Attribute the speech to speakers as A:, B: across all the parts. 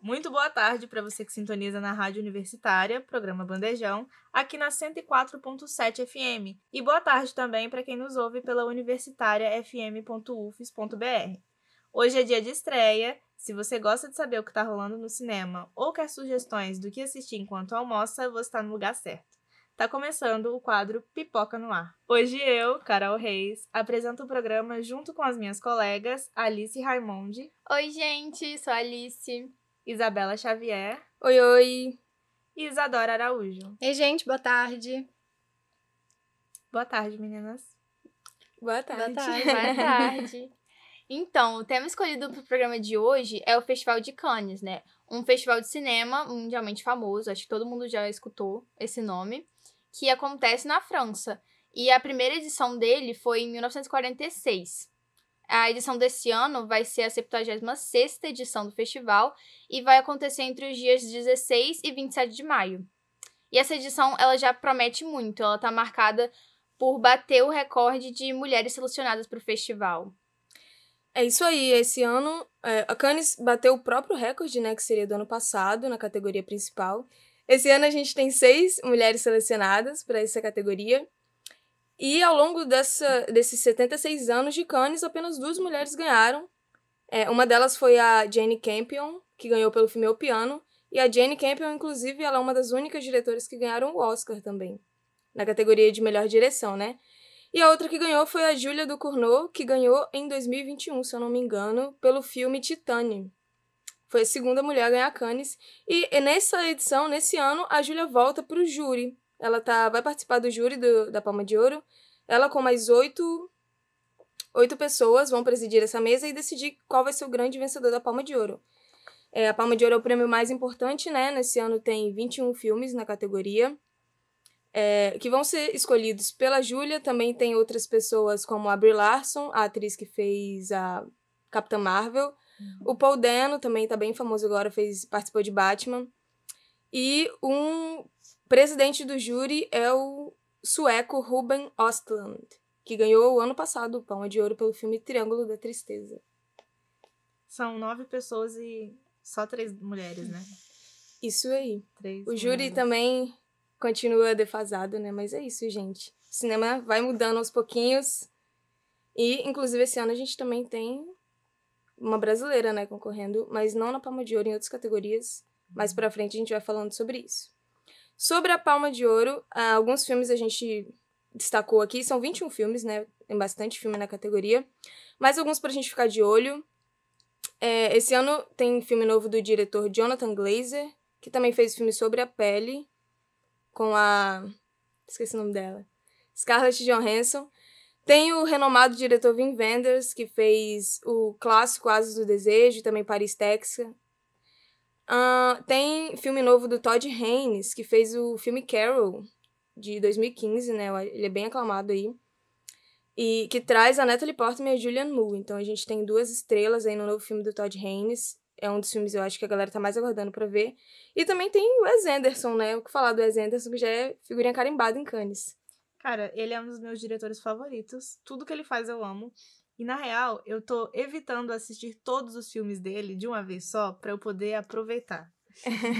A: Muito boa tarde para você que sintoniza na Rádio Universitária, programa Bandejão, aqui na 104.7 FM. E boa tarde também para quem nos ouve pela universitariafm.ufes.br. Hoje é dia de estreia. Se você gosta de saber o que está rolando no cinema ou quer sugestões do que assistir enquanto almoça, você está no lugar certo. Tá começando o quadro Pipoca no Ar. Hoje eu, Carol Reis, apresento o programa junto com as minhas colegas Alice Raimonde,
B: Oi, gente, sou Alice.
A: Isabela Xavier
C: Oi, oi.
A: e Isadora Araújo.
C: Ei, gente, boa tarde.
A: Boa tarde, meninas.
C: Boa tarde.
B: Boa tarde. Boa tarde. Então, o tema escolhido para o programa de hoje é o Festival de Cannes, né? Um festival de cinema mundialmente famoso, acho que todo mundo já escutou esse nome, que acontece na França. E a primeira edição dele foi em 1946. A edição desse ano vai ser a 76ª edição do festival e vai acontecer entre os dias 16 e 27 de maio. E essa edição, ela já promete muito, ela tá marcada por bater o recorde de mulheres selecionadas para o festival.
C: É isso aí, esse ano é, a Cannes bateu o próprio recorde, né, que seria do ano passado, na categoria principal. Esse ano a gente tem seis mulheres selecionadas para essa categoria. E ao longo dessa, desses 76 anos de Cannes, apenas duas mulheres ganharam. É, uma delas foi a Jane Campion, que ganhou pelo filme O Piano. E a Jane Campion, inclusive, ela é uma das únicas diretoras que ganharam o Oscar também, na categoria de melhor direção, né? E a outra que ganhou foi a Julia Ducournau, que ganhou em 2021, se eu não me engano, pelo filme Titane. Foi a segunda mulher a ganhar Cannes. E nessa edição, nesse ano, a Julia volta para o júri. Ela tá, vai participar do júri do, da Palma de Ouro. Ela com mais oito, oito pessoas vão presidir essa mesa e decidir qual vai ser o grande vencedor da Palma de Ouro. É, a Palma de Ouro é o prêmio mais importante, né? Nesse ano tem 21 filmes na categoria é, que vão ser escolhidos pela Júlia. Também tem outras pessoas como a Brie Larson, a atriz que fez a Capitã Marvel. O Paul Dano também tá bem famoso agora, fez, participou de Batman. E um presidente do júri é o sueco Ruben Östlund, que ganhou o ano passado o Palma de Ouro pelo filme Triângulo da Tristeza.
A: São nove pessoas e só três mulheres, né?
C: Isso aí.
A: Três
C: O júri
A: mulheres.
C: também continua defasado, né? Mas é isso, gente. O cinema vai mudando aos pouquinhos. E, inclusive, esse ano a gente também tem uma brasileira, né, concorrendo, mas não na Palma de Ouro, em outras categorias. Mais pra frente a gente vai falando sobre isso. Sobre a Palma de Ouro, ah, alguns filmes a gente destacou aqui. São 21 filmes, né? Tem bastante filme na categoria. Mas alguns pra gente ficar de olho. É, esse ano tem filme novo do diretor Jonathan Glazer, que também fez filme sobre a pele, com a. Esqueci o nome dela. Scarlett Johansson. Tem o renomado diretor Wim Wenders, que fez o clássico Asas do Desejo, também Paris, Texas. Ah, tem filme novo do Todd Haynes, que fez o filme Carol, de 2015, né? Ele é bem aclamado aí. E que traz a Natalie Portman e a Julianne Moore. Então a gente tem duas estrelas aí no novo filme do Todd Haynes. É um dos filmes eu acho que a galera tá mais aguardando pra ver. E também tem o Wes Anderson, né? O que falar do Wes Anderson, que já é figurinha carimbada em Cannes.
A: Cara, ele é um dos meus diretores favoritos. Tudo que ele faz eu amo. E na real, eu tô evitando assistir todos os filmes dele de uma vez só pra eu poder aproveitar.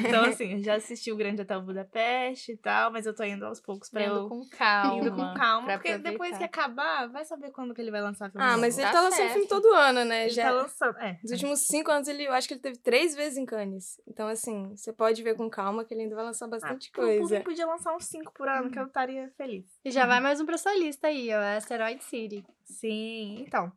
A: Então, assim, já assisti o Grande Hotel Budapeste e tal, mas eu tô indo aos poucos pra
B: Indo
A: eu.
B: com calma.
A: Indo com calma, porque depois que
B: aproveitar.
A: acabar, vai saber quando que ele vai lançar filme
C: Ah,
A: novo.
C: mas ele
B: Tá
C: tá lançando filme todo ano, né?
A: ele
C: já...
A: tá lançando. É.
C: Nos últimos cinco anos, ele, eu acho que ele teve três vezes em Cannes. Então, assim, você pode ver com calma que ele ainda vai lançar bastante
A: Ah, Por
C: coisa.
A: mim, podia lançar uns cinco por ano, que eu estaria feliz.
D: E já vai mais um pra sua lista aí, ó. Asteroid City.
A: Sim, então.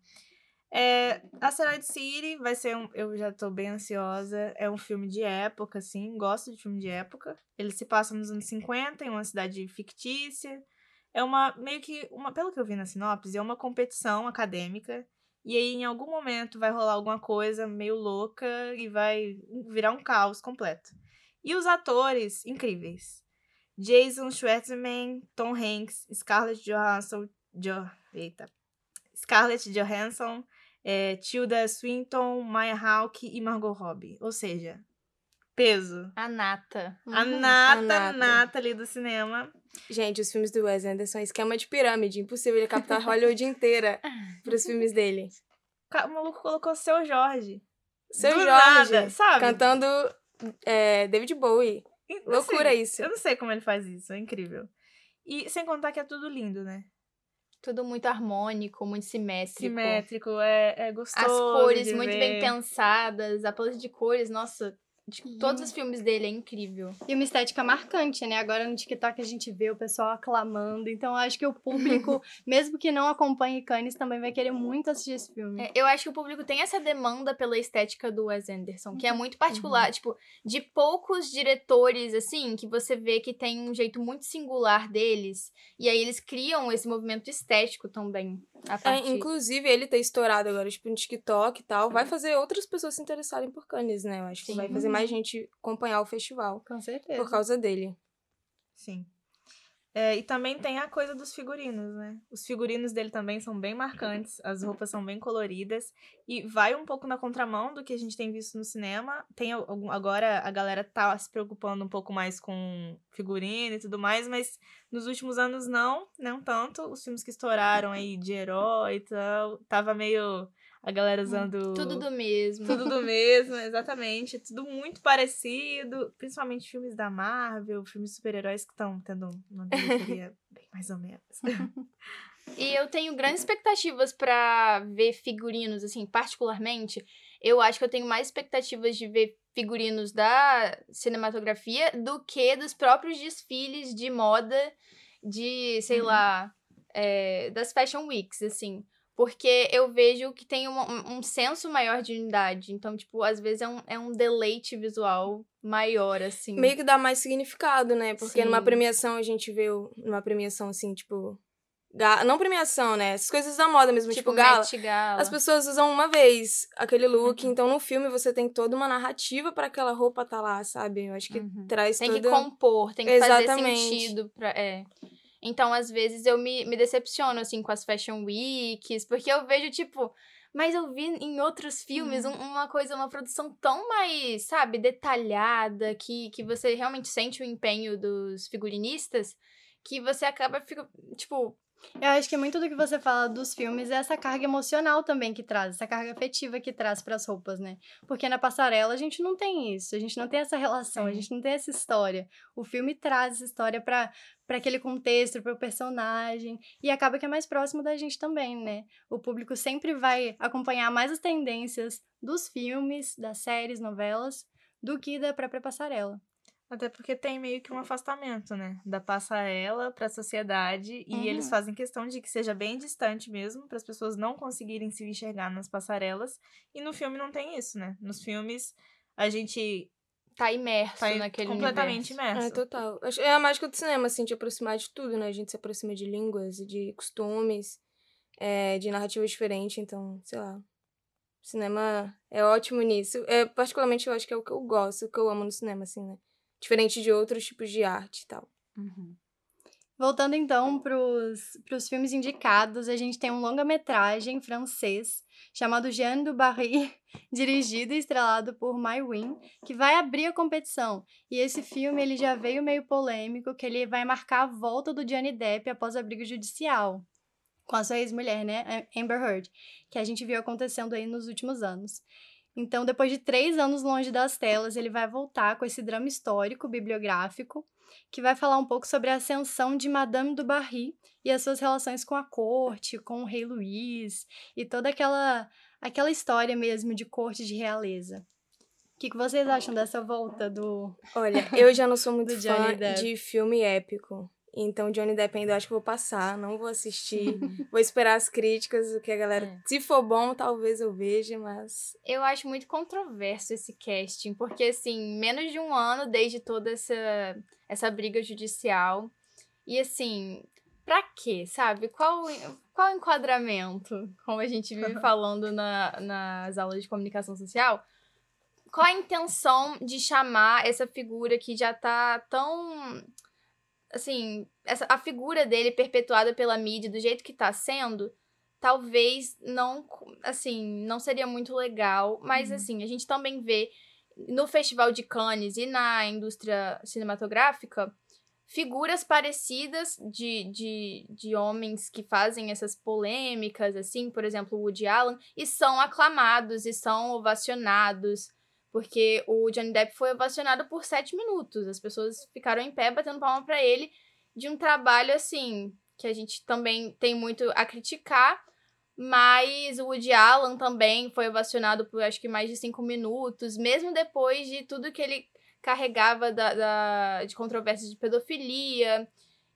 A: É, Asteroid City vai ser um. Eu já tô bem ansiosa. É um filme de época, assim. Gosto de filme de época. Ele se passa nos anos 50, em uma cidade fictícia. É uma. meio que. Uma, pelo que eu vi na sinopse, é uma competição acadêmica. E aí, em algum momento, vai rolar alguma coisa meio louca e vai virar um caos completo. E os atores, incríveis. Jason Schwartzman, Tom Hanks, Scarlett Johansson, jo, eita, Scarlett Johansson, é, Tilda Swinton, Maya Hawke e Margot Robbie. Ou seja, peso.
B: A nata.
A: A
C: Uhum,
A: nata,
C: a nata.
A: nata ali do cinema.
C: Gente, os filmes do Wes Anderson é esquema de pirâmide. Impossível ele captar Hollywood inteira pros filmes dele.
A: O maluco colocou seu Jorge.
C: Seu
A: Do
C: Jorge
A: nada, sabe?
C: cantando é, David Bowie. Loucura
A: assim,
C: isso.
A: Eu não sei como ele faz isso, é incrível. E sem contar que é tudo lindo, né?
B: Tudo muito harmônico, muito simétrico.
A: Simétrico, é, é gostoso.
B: As cores muito
A: ver.
B: bem pensadas, a paleta de cores, nossa, de
A: Uhum.
B: todos os filmes dele é incrível.
D: E uma estética marcante, né? Agora no TikTok a gente vê o pessoal aclamando. Então eu acho que o público, mesmo que não acompanhe Cannes, também vai querer muito assistir esse filme.
B: É, eu acho que o público tem essa demanda pela estética do Wes Anderson, que é muito particular,
A: Uhum.
B: tipo, de poucos diretores, assim, que você vê que tem um jeito muito singular deles, e aí eles criam esse movimento estético também,
C: É, inclusive, ele ter estourado agora, tipo, no TikTok e tal, vai fazer outras pessoas se interessarem por Cannes, né? Eu acho que
B: Sim.
C: vai fazer mais gente acompanhar o festival
D: Com certeza.
C: por causa dele.
A: Sim. É, e também tem a coisa dos figurinos, né? Os figurinos dele também são bem marcantes, as roupas são bem coloridas e vai um pouco na contramão do que a gente tem visto no cinema. Tem agora a galera tá se preocupando um pouco mais com figurino e tudo mais, mas nos últimos anos não, não tanto. Os filmes que estouraram aí de herói e tal, tava meio a galera usando
B: Tudo do mesmo.
A: tudo do mesmo, exatamente. Tudo muito parecido. Principalmente filmes da Marvel, filmes super-heróis que estão tendo uma bilheteria bem mais ou menos.
B: E eu tenho grandes expectativas pra ver figurinos, assim, particularmente. Eu acho que eu tenho mais expectativas de ver figurinos da cinematografia do que dos próprios desfiles de moda de, sei
A: Uhum.
B: lá, é, das Fashion Weeks, assim. Porque eu vejo que tem uma- um, um senso maior de unidade. Então, tipo, às vezes é um, é um deleite visual maior, assim.
C: Meio que dá mais significado, né? Porque numa
B: Sim.
C: premiação a gente vê, numa premiação assim, tipo. Não premiação, né? As coisas da moda mesmo, tipo,
B: tipo,
C: gala.
B: Gala.
C: As pessoas usam uma vez aquele look,
B: Uhum.
C: então no filme você tem toda uma narrativa pra aquela roupa tá lá, sabe? Eu acho que
B: Uhum.
C: traz
B: Tem que
C: toda...
B: compor, tem que fazer
C: Exatamente.
B: sentido pra. É. Então, às vezes, eu me, me decepciono, assim, com as Fashion Weeks, porque eu vejo, tipo. Mas eu vi em outros filmes
C: Uhum.
B: um- uma coisa, uma produção tão mais, sabe, detalhada, que, que você realmente sente o empenho dos figurinistas, que você acaba, fica, tipo,
D: Eu acho que muito do que você fala dos filmes é essa carga emocional também que traz, essa carga afetiva que traz pras roupas, né? Porque na passarela a gente não tem isso, a gente não tem essa relação, a
A: Sim.
D: gente não tem essa história. O filme traz essa história pra para aquele contexto, para o personagem, e acaba que é mais próximo da gente também, né? O público sempre vai acompanhar mais as tendências dos filmes, das séries, novelas, do que da própria passarela.
A: Até porque tem meio que um afastamento, né? Da passarela pra sociedade. E
B: Uhum.
A: eles fazem questão de que seja bem distante mesmo, para as pessoas não conseguirem se enxergar nas passarelas. E no filme não tem isso, né? Nos filmes a gente
B: tá imerso
A: tá
B: naquele
A: completamente
B: universo.
A: imerso.
C: É, total. É a mágica do cinema, assim, de aproximar de tudo, né? A gente se aproxima de línguas, de costumes, é, de narrativas diferentes, então, sei lá. O cinema é ótimo nisso. É, particularmente, eu acho que é o que eu gosto, o que eu amo no cinema, assim, né? Diferente de outros tipos de arte e tal.
B: Uhum.
D: Voltando então para os filmes indicados, a gente tem um longa-metragem francês chamado Jeanne du Barry, dirigido e estrelado por Mai Win, que vai abrir a competição. E esse filme ele já veio meio polêmico, que ele vai marcar a volta do Johnny Depp após a briga judicial com a sua ex-mulher, né, Amber Heard, que a gente viu acontecendo aí nos últimos anos. Então, depois de três anos longe das telas, ele vai voltar com esse drama histórico, bibliográfico, que vai falar um pouco sobre a ascensão de Madame du Barry e as suas relações com a corte, com o rei Luís e toda aquela aquela história mesmo de corte de realeza. O que, que vocês acham dessa volta do
C: Olha, eu já não sou muito fã
D: Depp.
C: de filme épico. Então, Johnny Depp ainda eu acho que vou passar, não vou assistir. vou esperar as críticas, o que a galera.
B: É.
C: Se for bom, talvez eu veja, mas.
B: Eu acho muito controverso esse casting, porque, assim, menos de um ano desde toda essa, essa briga judicial. E, assim, pra quê, sabe? Qual, qual enquadramento, como a gente vive falando na, nas aulas de comunicação social? Qual a intenção de chamar essa figura que já tá tão assim, essa, a figura dele perpetuada pela mídia do jeito que tá sendo, talvez não, assim, não seria muito legal. Mas,
A: Uhum.
B: assim, a gente também vê no Festival de Cannes e na indústria cinematográfica figuras parecidas de, de, de homens que fazem essas polêmicas, assim, por exemplo, o Woody Allen, e são aclamados e são ovacionados. Porque o Johnny Depp foi ovacionado por sete minutos. As pessoas ficaram em pé batendo palma pra ele de um trabalho assim que a gente também tem muito a criticar. Mas o Woody Allen também foi ovacionado por acho que mais de cinco minutos, mesmo depois de tudo que ele carregava da, da- de controvérsias de pedofilia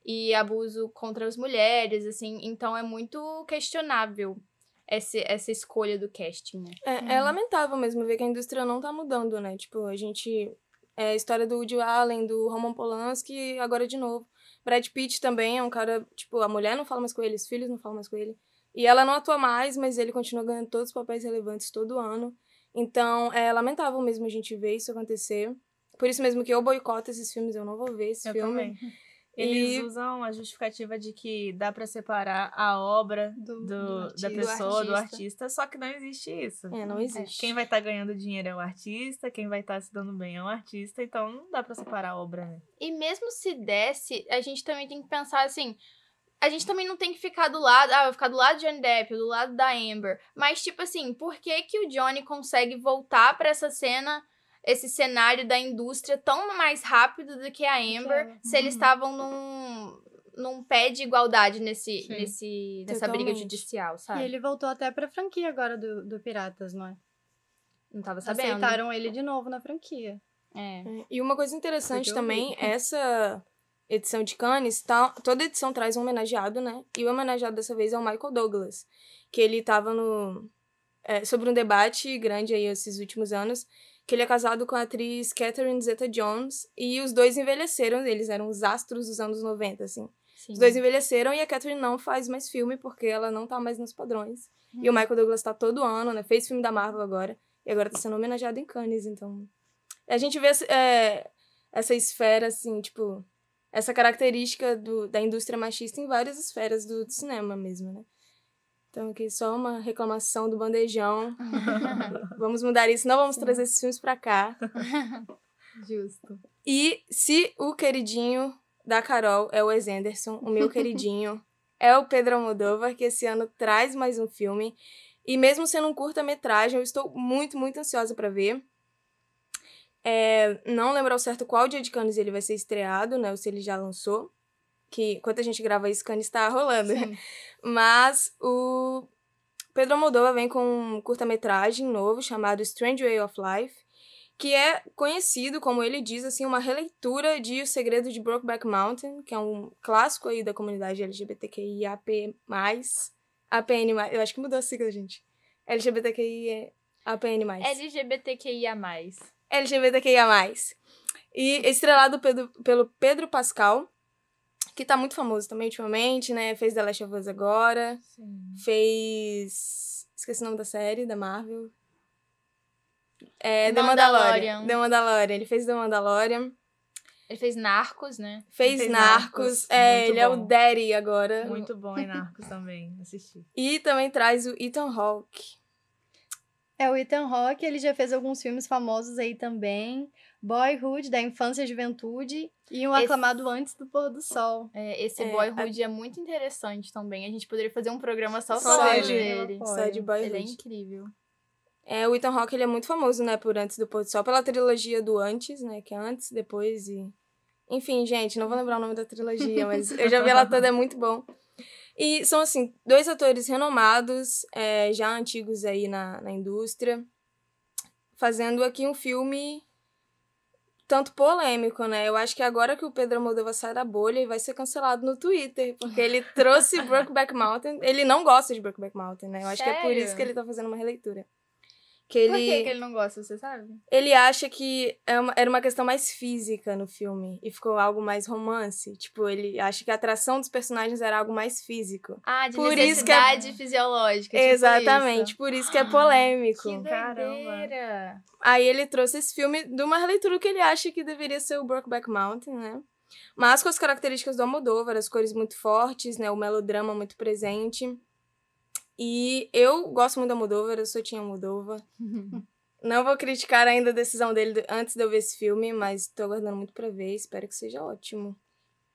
B: e abuso contra as mulheres, assim. Então é muito questionável esse, essa escolha do casting, né?
C: É, é lamentável mesmo ver que a indústria não tá mudando, né? Tipo, a gente. É a história do Woody Allen, do Roman Polanski, agora de novo. Brad Pitt também é um cara. Tipo, a mulher não fala mais com ele, os filhos não falam mais com ele. E ela não atua mais, mas ele continua ganhando todos os papéis relevantes todo ano. Então, é lamentável mesmo a gente ver isso acontecer. Por isso mesmo que eu boicoto esses filmes, eu não vou ver esse
A: Eu
C: filme.
A: também. Eles
C: E-
A: usam a justificativa de que dá pra separar a obra
D: Do-
A: do,
D: do
A: da
D: artista.
A: pessoa, do
B: artista.
A: artista, só que não existe isso.
C: É, não existe.
A: Quem vai estar ganhando dinheiro é o artista, quem vai estar se dando bem é o artista, então não dá pra separar a obra, né?
B: E mesmo se desse, a gente também tem que pensar assim. A gente também não tem que ficar do lado. Ah, vai ficar do lado de Johnny Depp, do lado da Amber. Mas, tipo assim, por que, que o Johnny consegue voltar pra essa cena, esse cenário da indústria tão mais rápido do que a Amber,
D: ela.
B: se eles
A: Uhum.
B: estavam num, num pé de igualdade nesse,
A: Sim.
B: nesse, nessa briga judicial,
D: E
B: sabe?
D: ele voltou até pra franquia agora do, do Piratas, não é?
B: Não tava sabendo.
D: Aceitaram ele de novo na franquia.
B: É.
C: É, E uma coisa interessante também, essa edição de Cannes, tá, toda edição traz um homenageado, né? E o homenageado dessa vez é o Michael Douglas, que ele tava no... é, sobre um debate grande aí esses últimos anos, que ele é casado com a atriz Catherine Zeta-Jones, e os dois envelheceram, eles eram os astros dos anos 90, assim.
B: Sim.
C: Os dois envelheceram e a Catherine não faz mais filme porque ela não tá mais nos padrões. E o. Michael Douglas tá todo ano, né? Fez filme da Marvel agora. E agora tá sendo homenageado em Cannes, então. A gente vê é, essa esfera, assim, tipo. Essa característica do, da indústria machista em várias esferas do, do cinema mesmo, né? Então, aqui só uma reclamação do bandejão. vamos mudar isso, não vamos trazer esses filmes pra cá.
D: Justo.
C: E se o queridinho da Carol é o Wes Anderson, o meu queridinho é o Pedro Almodóvar, que esse ano traz mais um filme. E mesmo sendo um curta-metragem, eu estou muito, muito ansiosa pra ver. É, não lembro ao certo qual dia de Cannes ele vai ser estreado, né? Ou se ele já lançou. Que enquanto a gente grava isso, Cannes está rolando.
B: Sim.
C: Mas o Pedro Almodóvar vem com um curta-metragem novo chamado Strange Way of Life, que é conhecido, como ele diz, assim, uma releitura de O Segredo de Brokeback Mountain, que é um clássico aí da comunidade LGBTQIAP+, APN+, eu acho que mudou a sigla, gente. LGBTQI APN+.
B: LGBTQIA.
C: LGBTQIA+. E estrelado pelo, pelo Pedro Pascal, que tá muito famoso também ultimamente, né? Fez The Last of Us agora,
A: Sim.
C: fez... Esqueci o nome da série, da Marvel. É, The
B: Mandalorian.
C: The Mandalorian. Ele fez The Mandalorian.
B: Ele fez Narcos, né?
C: Fez,
A: Fez
C: Narcos.
A: Narcos,
C: É,
A: muito
C: ele é o
A: bom.
C: Daddy agora.
A: Muito bom em Narcos também, assisti.
C: E também traz o Ethan Hawke.
D: É o Ethan Hawke, ele já fez alguns filmes famosos aí também. Boyhood, da infância e juventude. E um
B: Esse-
D: aclamado Antes do Pôr do Sol.
B: É, esse
C: É,
B: Boyhood é muito interessante também. A gente poderia fazer um programa só,
C: Só
A: dele.
B: dele.
C: Só de Boyhood.
B: Ele é incrível.
C: É, o Ethan Hawke, ele é muito famoso, né, por Antes do Pôr do Sol, pela trilogia do Antes, né, que é Antes, Depois e... Enfim, gente, não vou lembrar o nome da trilogia, mas eu já vi ela toda, é muito bom. E são, assim, dois atores renomados, é, já antigos aí na, na indústria, fazendo aqui um filme tanto polêmico, né? Eu acho que agora que o Pedro Almodóvar sai da bolha, ele vai ser cancelado no Twitter, porque ele trouxe Brokeback Mountain. Ele não gosta de Brokeback Mountain, né? Eu acho que é por
B: Sério?
C: isso que ele tá fazendo uma releitura. Que
B: Por
C: ele,
B: que, que ele não gosta, você sabe?
C: ele acha que é uma- era uma questão mais física no filme e ficou algo mais romance. Tipo, ele acha que a atração dos personagens era algo mais físico.
B: Ah, de
C: Por isso que é-
B: necessidade fisiológica. tipo
C: Exatamente,
B: isso.
C: por isso que é polêmico.
B: Que
A: Caramba.
C: Aí ele trouxe esse filme de uma releitura que ele acha que deveria ser o Brokeback Mountain, né? Mas com as características do Almodóvar, as cores muito fortes, né? O melodrama muito presente. E eu gosto muito do Almodóvar, eu sou Tinha Almodóvar. Não vou criticar ainda a decisão dele antes de eu ver esse filme, mas tô aguardando muito pra ver, espero que seja ótimo.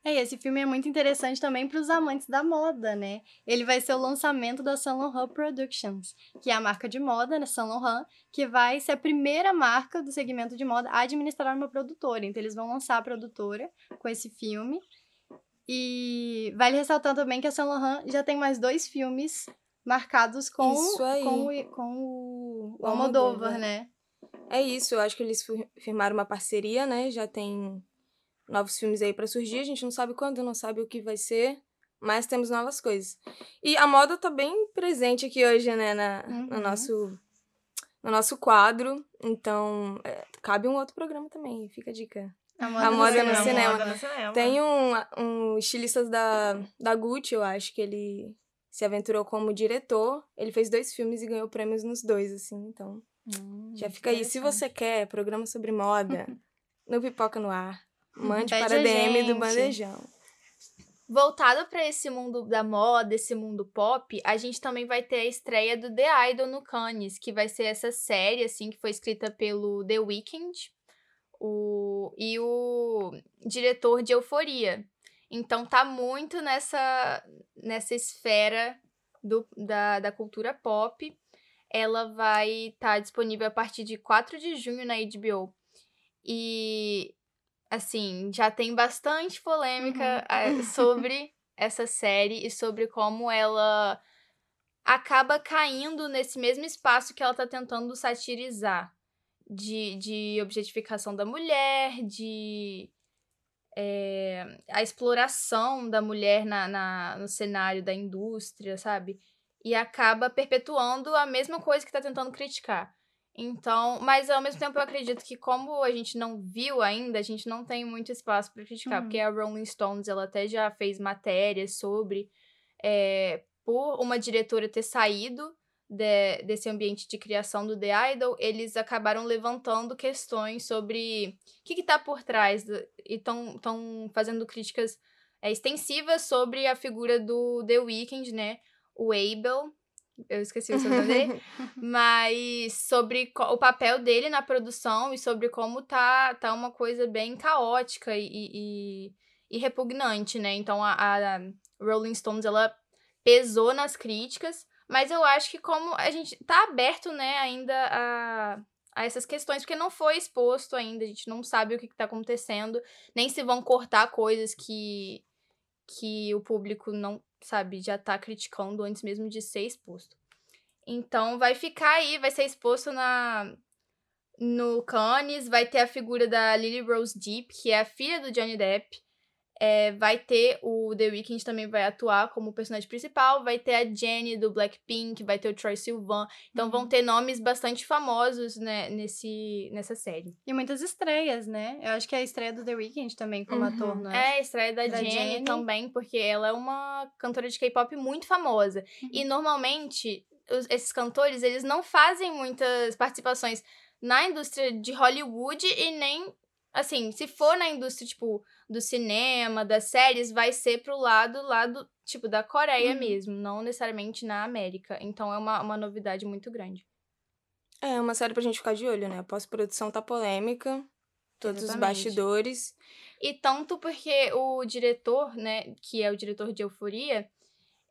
D: É, esse filme é muito interessante também para os amantes da moda, né? Ele vai ser o lançamento da Saint Laurent Productions, que é a marca de moda, né, Saint Laurent, que vai ser a primeira marca do segmento de moda a administrar uma produtora. Então eles vão lançar a produtora com esse filme. E vale ressaltar também que a Saint Laurent já tem mais dois filmes marcados com,
C: Isso aí.
D: com, o, com o,
C: O
D: Almodóvar, né?
C: É isso, eu acho que eles fir- firmaram uma parceria, né? Já tem novos filmes aí pra surgir, a gente não sabe quando, não sabe o que vai ser, mas temos novas coisas. E a moda tá bem presente aqui hoje, né, na, no,
D: Uhum.
C: nosso, no nosso quadro, então é, cabe um outro programa também, fica a dica.
D: A
C: A moda no
A: Cinema,
C: cinema.
A: moda no cinema.
C: Tem um, um estilista da, da Gucci, eu acho, que ele se aventurou como diretor, ele fez dois filmes e ganhou prêmios nos dois, assim, então...
D: Hum,
C: Já fica aí. Se você quer programa sobre moda, no Pipoca no Ar, mande
D: Pede
C: para
D: a
C: DM do
D: gente.
C: Bandejão.
B: Voltado pra esse mundo da moda, esse mundo pop, a gente também vai ter a estreia do The Idol no Cannes, que vai ser essa série, assim, que foi escrita pelo The Weeknd o, e o diretor de Euforia. Então tá muito nessa, nessa esfera do, da, da cultura pop. Ela vai estar disponível a partir de 4 de junho na HBO. E assim, já tem bastante polêmica eh, sobre essa série e sobre como ela acaba caindo nesse mesmo espaço que ela tá tentando satirizar. De, de objetificação da mulher, de eh, a exploração da mulher na, na- no cenário da indústria, sabe? E acaba perpetuando a mesma coisa que tá tentando criticar. Então, mas ao mesmo tempo eu acredito que como a gente não viu ainda, a gente não tem muito espaço para criticar,
D: Uhum.
B: porque a Rolling Stones ela até já fez matérias sobre é, por uma diretora ter saído de- desse ambiente de criação do The Idol, eles acabaram levantando questões sobre o que, que tá por trás do- e estão fazendo críticas é, extensivas sobre a figura do The Weeknd, né? O Abel, eu esqueci o sobrenome dele, mas sobre o papel dele na produção e sobre como tá, tá uma coisa bem caótica e, e, e repugnante, né? Então a, a Rolling Stones ela pesou nas críticas, mas eu acho que como a gente tá aberto, né, ainda a, a essas questões, porque não foi exposto ainda, a gente não sabe o que, que tá acontecendo, nem se vão cortar coisas que, que o público não, sabe, já tá criticando antes mesmo de ser exposto. Então vai ficar aí, vai ser exposto na no Cannes, vai ter a figura da Lily Rose Depp, que é a filha do Johnny Depp. É, vai ter o The Weeknd também vai atuar como personagem principal, vai ter a Jennie do Blackpink, vai ter o Troy Sivan. Então vão ter nomes bastante famosos né, nesse, nessa série.
D: E muitas estreias, né? Eu acho que é a estreia do The Weeknd também como
C: Uhum.
D: ator, né?
B: É, a estreia da,
D: Da
B: Jennie,
D: Jennie.
B: também, porque ela é uma cantora de K-pop muito famosa. E normalmente, os- esses cantores, eles não fazem muitas participações na indústria de Hollywood e nem, assim, se for na indústria, tipo, do cinema, das séries, vai ser pro lado, lado, tipo, da Coreia
D: Uhum.
B: mesmo, não necessariamente na América. Então é uma, uma novidade muito grande.
C: É uma série pra gente ficar de olho, né? A pós-produção tá polêmica, todos os
B: Exatamente.
C: bastidores.
B: E tanto porque o diretor, né, que é o diretor de Euforia,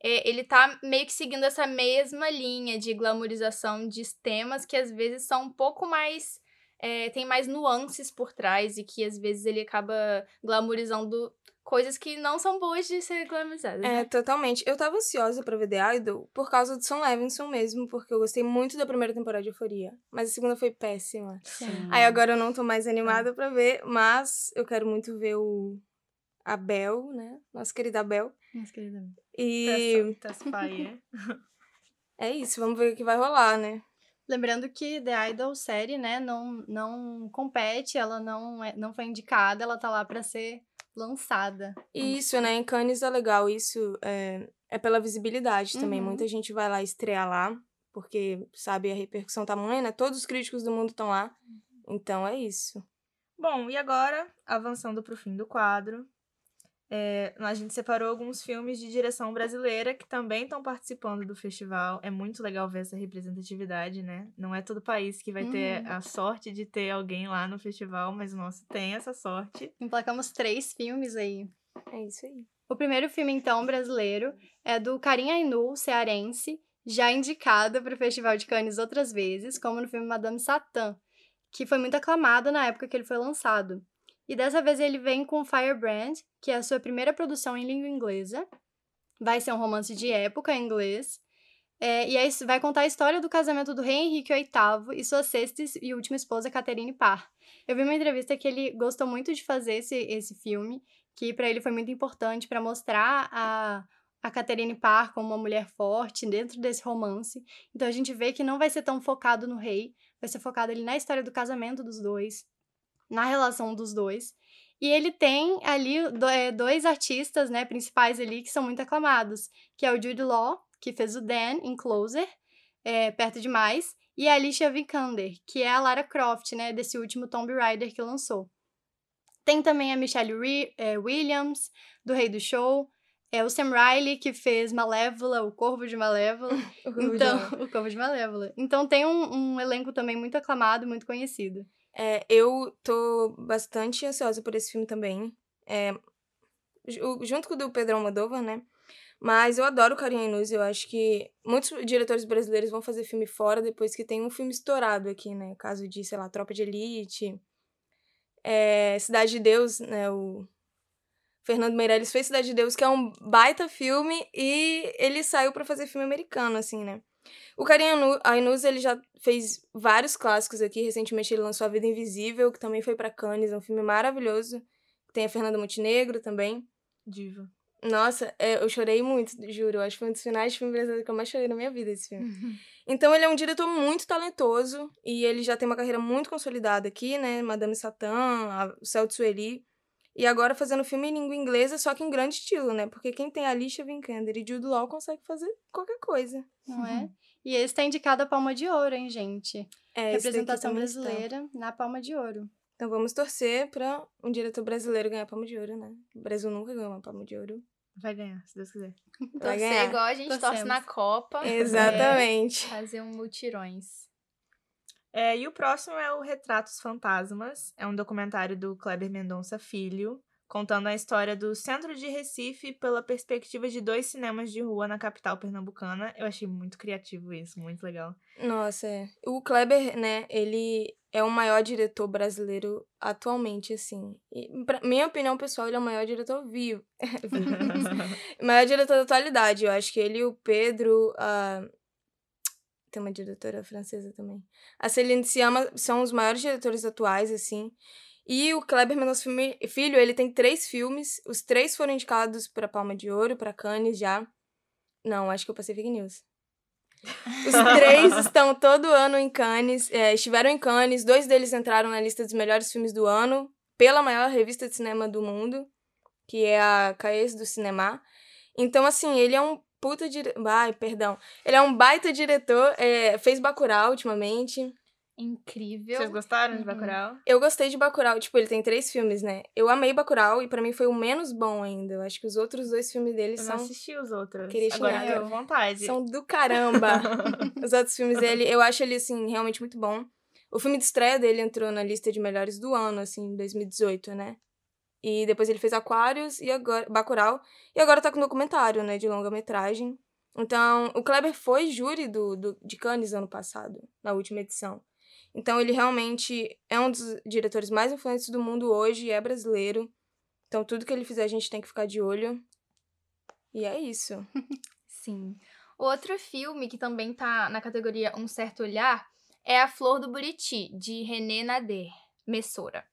B: é, ele tá meio que seguindo essa mesma linha de glamorização de temas que às vezes são um pouco mais. É, tem mais nuances por trás e que às vezes ele acaba glamorizando coisas que não são boas de ser glamorizadas.
C: É,
B: né?
C: totalmente. Eu tava ansiosa pra ver The Idol por causa do Sam Levinson mesmo, porque eu gostei muito da primeira temporada de Euforia. Mas a segunda foi péssima.
D: Sim.
C: Aí agora eu não tô mais animada pra ver, mas eu quero muito ver o Abel, né? Nossa querida Abel.
D: Minhas queridas.
C: E
A: Tesfaye.
C: é isso, vamos ver o que vai rolar, né?
D: Lembrando que The Idol série, né, não, não compete, ela não, é, não foi indicada, ela tá lá pra ser lançada.
C: E isso, né? Em Cannes é legal, isso é, é pela visibilidade também.
D: Uhum.
C: Muita gente vai lá estrear lá, porque sabe a repercussão tamanha, né? Todos os críticos do mundo estão lá. Então é isso.
A: Bom, e agora, avançando para o fim do quadro, é, a gente separou alguns filmes de direção brasileira que também estão participando do festival. É muito legal ver essa representatividade, né? Não é todo país que vai ter
D: Uhum.
A: a sorte de ter alguém lá no festival, mas o nosso tem essa sorte.
D: Emplacamos três filmes aí.
C: É isso aí.
D: O primeiro filme, então, brasileiro, é do Karim Ainu, cearense, já indicado para o Festival de Cannes outras vezes, como no filme Madame Satã, que foi muito aclamado na época que ele foi lançado. E dessa vez ele vem com Firebrand, que é a sua primeira produção em língua inglesa. Vai ser um romance de época em inglês. É, e aí vai contar a história do casamento do rei Henrique VIII e sua sexta e última esposa, Catherine Parr. Eu vi uma entrevista que ele gostou muito de fazer esse, esse filme, que para ele foi muito importante para mostrar a, a Catherine Parr como uma mulher forte dentro desse romance. Então a gente vê que não vai ser tão focado no rei, vai ser focado ali na história do casamento dos dois, na relação dos dois. E ele tem ali é, dois artistas, né, principais ali que são muito aclamados, que é o Jude Law, que fez o Dan em Closer, é, Perto Demais, e a Alicia Vikander, que é a Lara Croft, né, desse último Tomb Raider que lançou. Tem também a Michelle Ri- é, Williams, do Rei do Show, é o Sam Riley, que fez Malévola, o Corvo de Malévola. Então, o Corvo de Malévola. Então tem um, um elenco também muito aclamado, muito conhecido.
C: É, eu tô bastante ansiosa por esse filme também. É, ju- junto com o do Pedro Almodóvar, né? Mas eu adoro Karim Inus. Eu acho que muitos diretores brasileiros vão fazer filme fora depois que tem um filme estourado aqui, né? Caso de, sei lá, Tropa de Elite. É, Cidade de Deus, né? O Fernando Meirelles fez Cidade de Deus, que é um baita filme, e ele saiu pra fazer filme americano, assim, né? O Karim Ainuz, ele já fez vários clássicos aqui. Recentemente ele lançou A Vida Invisível, que também foi pra Cannes, é um filme maravilhoso. Tem a Fernanda Montenegro também.
A: Diva.
C: Nossa, é, eu chorei muito, juro. Acho que foi um dos finais de filme brasileiro que eu mais chorei na minha vida, esse filme. Então ele é um diretor muito talentoso e ele já tem uma carreira muito consolidada aqui, né? Madame Satã, o Céu de Sueli. E agora fazendo filme em língua inglesa, só que em grande estilo, né? Porque quem tem a Alicia Vikander e Jude Law consegue fazer qualquer coisa.
D: Não é? E esse tá indicado a Palma de Ouro, hein, gente?
C: É, daqui
D: Representação
C: também está.
D: brasileira na Palma de Ouro.
C: Então vamos torcer pra um diretor brasileiro ganhar a Palma de Ouro, né? O Brasil nunca ganhou uma Palma de Ouro.
A: Vai ganhar, se Deus quiser.
C: Vai
B: Torcer
C: ganhar.
B: igual a gente torce
D: Torcemos.
B: na Copa.
C: Exatamente.
B: É, fazer um mutirões.
A: É, e o próximo é o Retratos Fantasmas. É um documentário do Kleber Mendonça Filho, contando a história do centro de Recife pela perspectiva de dois cinemas de rua na capital pernambucana. Eu achei muito criativo isso, muito legal.
C: Nossa, é. O Kleber, né, ele é o maior diretor brasileiro atualmente, assim. E, pra minha opinião pessoal, ele é o maior diretor vivo. Maior diretor da atualidade. Eu acho que ele e o Pedro. a- Tem uma diretora francesa também. A Celine Sciamma são os maiores diretores atuais, assim. E o Kleber Mendonça Filho, ele tem três filmes. Os três foram indicados para Palma de Ouro, para Cannes já. Não, acho que eu passei fake news. Os três estão todo ano em Cannes, é, estiveram em Cannes, dois deles entraram na lista dos melhores filmes do ano, pela maior revista de cinema do mundo, que é a Caes do Cinema. Então, assim, ele é um puta diretor. Ai, perdão. Ele é um baita diretor, é, fez Bacurau ultimamente.
B: Incrível.
A: Vocês gostaram de
D: Uhum.
A: Bacurau?
C: Eu gostei de Bacurau, tipo, ele tem três filmes, né? Eu amei Bacurau e pra mim foi o menos bom ainda. Eu acho que os outros dois filmes dele
A: Eu não
C: são
A: assisti os outros.
C: Queria
A: Agora
C: xingar
A: eu
D: eu.
A: vontade.
C: São do caramba. Os outros filmes dele, eu acho ele, assim, realmente muito bom. O filme de estreia dele entrou na lista de melhores do ano, assim, em 2018, né? E depois ele fez Aquários e agora Bacurau. E agora tá com documentário, né, de longa-metragem. Então, o Kleber foi júri do, do, de Cannes ano passado, na última edição. Então, ele realmente é um dos diretores mais influentes do mundo hoje, é brasileiro. Então, tudo que ele fizer, a gente tem que ficar de olho. E é isso.
B: Sim. Outro filme que também tá na categoria Um Certo Olhar é A Flor do Buriti, de René Nader, Messora.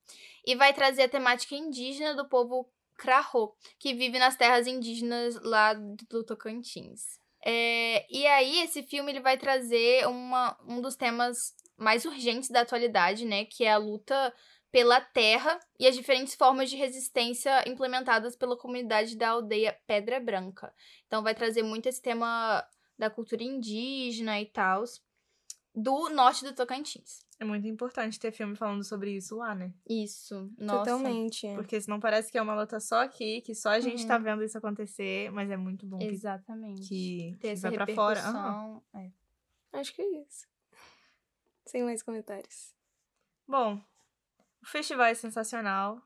B: E vai trazer a temática indígena do povo Krahô, que vive nas terras indígenas lá do Tocantins. É, e aí, esse filme ele vai trazer uma, um dos temas mais urgentes da atualidade, né? Que é a luta pela terra e as diferentes formas de resistência implementadas pela comunidade da aldeia Pedra Branca. Então vai trazer muito esse tema da cultura indígena e tal. Do norte do Tocantins.
A: É muito importante ter filme falando sobre isso lá, né?
B: Isso. Nossa.
C: Totalmente.
A: Porque senão parece que é uma luta só aqui, que só a gente tá
B: Uhum.
A: vendo isso acontecer, mas é muito bom que,
B: Exatamente.
A: que,
B: Ter
A: que
B: essa
A: vai pra fora.
B: Repercussão. É.
C: Acho que é isso. Sem mais comentários.
A: Bom, o festival é sensacional.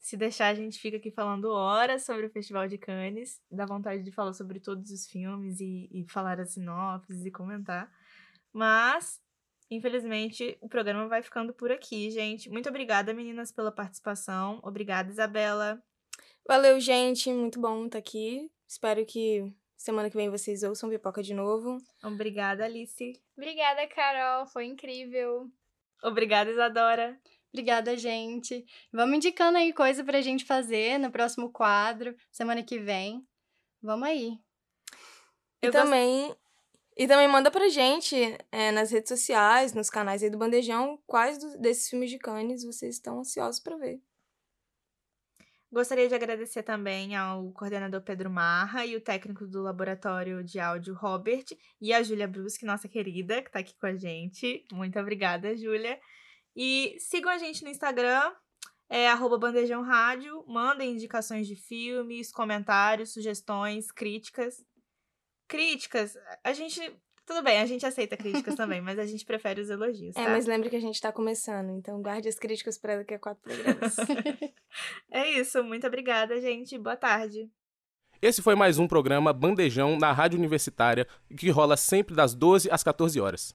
A: Se deixar, a gente fica aqui falando horas sobre o Festival de Cannes. Dá vontade de falar sobre todos os filmes e, e falar as sinopses e comentar. Mas, infelizmente, o programa vai ficando por aqui, gente. Muito obrigada, meninas, pela participação. Obrigada, Isabela.
C: Valeu, gente. Muito bom estar aqui. Espero que semana que vem vocês ouçam Pipoca de novo.
A: Obrigada, Alice.
B: Obrigada, Carol. Foi incrível.
A: Obrigada, Isadora.
D: Obrigada, gente. Vamos indicando aí coisa pra gente fazer no próximo quadro, semana que vem. Vamos aí.
C: E
A: Eu gost-
C: também, e também manda pra gente é, nas redes sociais, nos canais aí do Bandejão, quais do- desses filmes de Cannes vocês estão ansiosos pra ver.
A: Gostaria de agradecer também ao coordenador Pedro Marra e o técnico do laboratório de áudio Robert e a Júlia Brusque, nossa querida, que tá aqui com a gente. Muito obrigada, Júlia. E sigam a gente no Instagram, é arroba Bandejão Rádio. Mandem indicações de filmes, comentários, sugestões, críticas. Críticas, a gente. Tudo bem, a gente aceita críticas também, mas a gente prefere os elogios.
C: É,
A: tá?
C: mas lembre que a gente tá começando, então guarde as críticas pra daqui a quatro programas.
A: É isso, muito obrigada, gente. Boa tarde.
E: Esse foi mais um programa Bandejão na Rádio Universitária, que rola sempre das 12 às 14 horas.